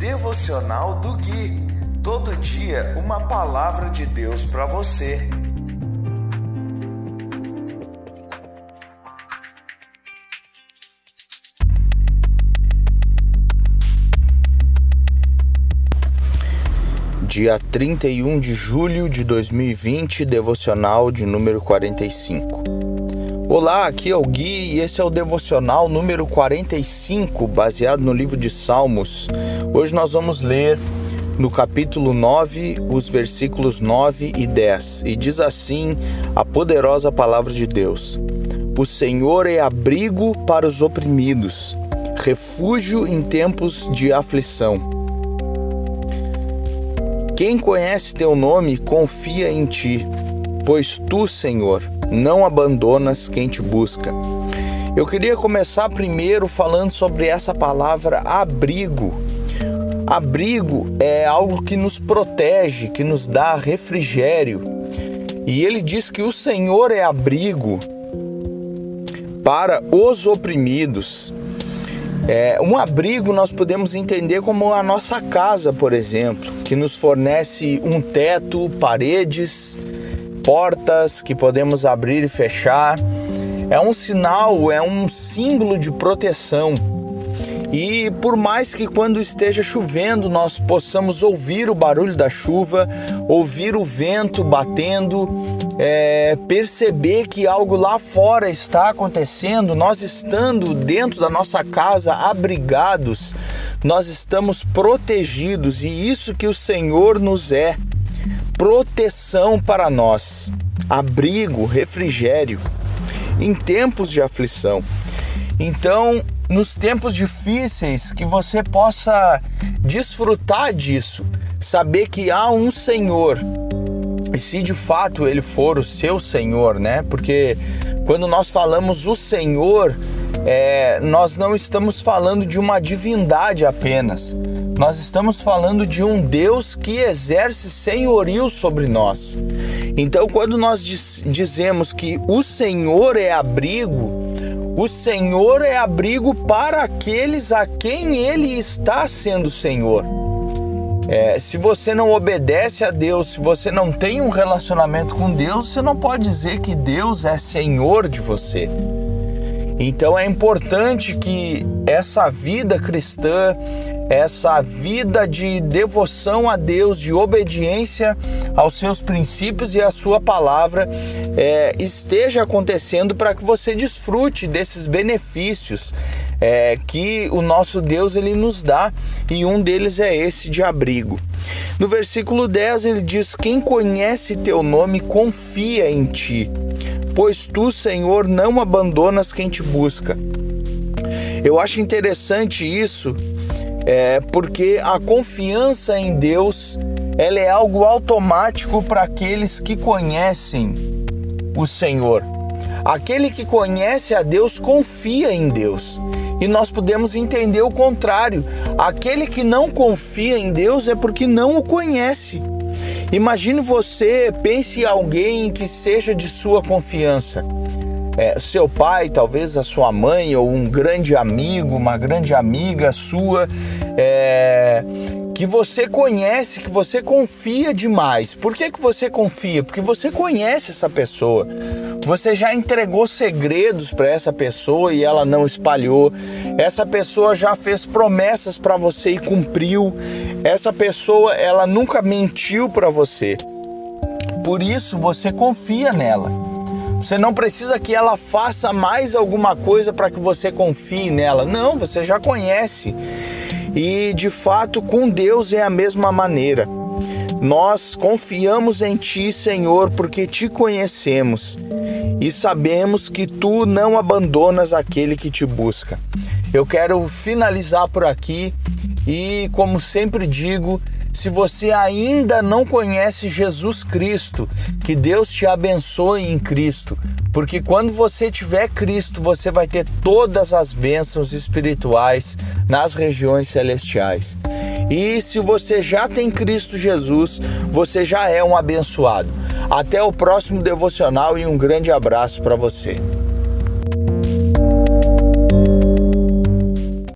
Devocional do Gui. Todo dia uma palavra de Deus para você. Dia 31 de julho de 2020, devocional de número 45. Olá, aqui é o Gui e esse é o devocional número 45, baseado no livro de Salmos. Hoje nós vamos ler no capítulo 9, os versículos 9 e 10, e diz assim a poderosa palavra de Deus: O Senhor é abrigo para os oprimidos, refúgio em tempos de aflição. Quem conhece teu nome confia em ti, pois tu, Senhor, não abandonas quem te busca. Eu queria começar primeiro falando sobre essa palavra abrigo. Abrigo é algo que nos protege, que nos dá refrigério. E ele diz que o Senhor é abrigo para os oprimidos. É, um abrigo nós podemos entender como a nossa casa, por exemplo, que nos fornece um teto, paredes, portas que podemos abrir e fechar. É um sinal, é um símbolo de proteção. E por mais que quando esteja chovendo nós possamos ouvir o barulho da chuva, ouvir o vento batendo, é, perceber que algo lá fora está acontecendo, nós estando dentro da nossa casa abrigados, nós estamos protegidos e isso que o Senhor nos é proteção para nós, abrigo, refrigério em tempos de aflição. Então, nos tempos difíceis, que você possa desfrutar disso, saber que há um Senhor. E se de fato ele for o seu Senhor, né? Porque quando nós falamos o Senhor, é, nós não estamos falando de uma divindade apenas, nós estamos falando de um Deus que exerce senhorio sobre nós. Então, quando nós diz, dizemos que o Senhor é abrigo, o Senhor é abrigo para aqueles a quem Ele está sendo Senhor. É, se você não obedece a Deus, se você não tem um relacionamento com Deus, você não pode dizer que Deus é Senhor de você. Então é importante que essa vida cristã, essa vida de devoção a Deus, de obediência aos seus princípios e à sua palavra é, esteja acontecendo para que você desfrute desses benefícios é, que o nosso Deus ele nos dá e um deles é esse de abrigo. No versículo 10 ele diz: Quem conhece teu nome confia em ti, pois tu, Senhor, não abandonas quem te busca. Eu acho interessante isso, é, porque a confiança em Deus ela é algo automático para aqueles que conhecem o Senhor. Aquele que conhece a Deus confia em Deus. E nós podemos entender o contrário. Aquele que não confia em Deus é porque não o conhece. Imagine você, pense em alguém que seja de sua confiança é, seu pai, talvez a sua mãe, ou um grande amigo, uma grande amiga sua, é, que você conhece, que você confia demais. Por que, que você confia? Porque você conhece essa pessoa. Você já entregou segredos para essa pessoa e ela não espalhou. Essa pessoa já fez promessas para você e cumpriu. Essa pessoa, ela nunca mentiu para você. Por isso você confia nela. Você não precisa que ela faça mais alguma coisa para que você confie nela. Não, você já conhece. E de fato, com Deus é a mesma maneira. Nós confiamos em Ti, Senhor, porque Te conhecemos e sabemos que Tu não abandonas aquele que te busca. Eu quero finalizar por aqui e, como sempre digo, se você ainda não conhece Jesus Cristo, que Deus te abençoe em Cristo, porque quando você tiver Cristo, você vai ter todas as bênçãos espirituais nas regiões celestiais. E se você já tem Cristo Jesus, você já é um abençoado. Até o próximo devocional e um grande abraço para você.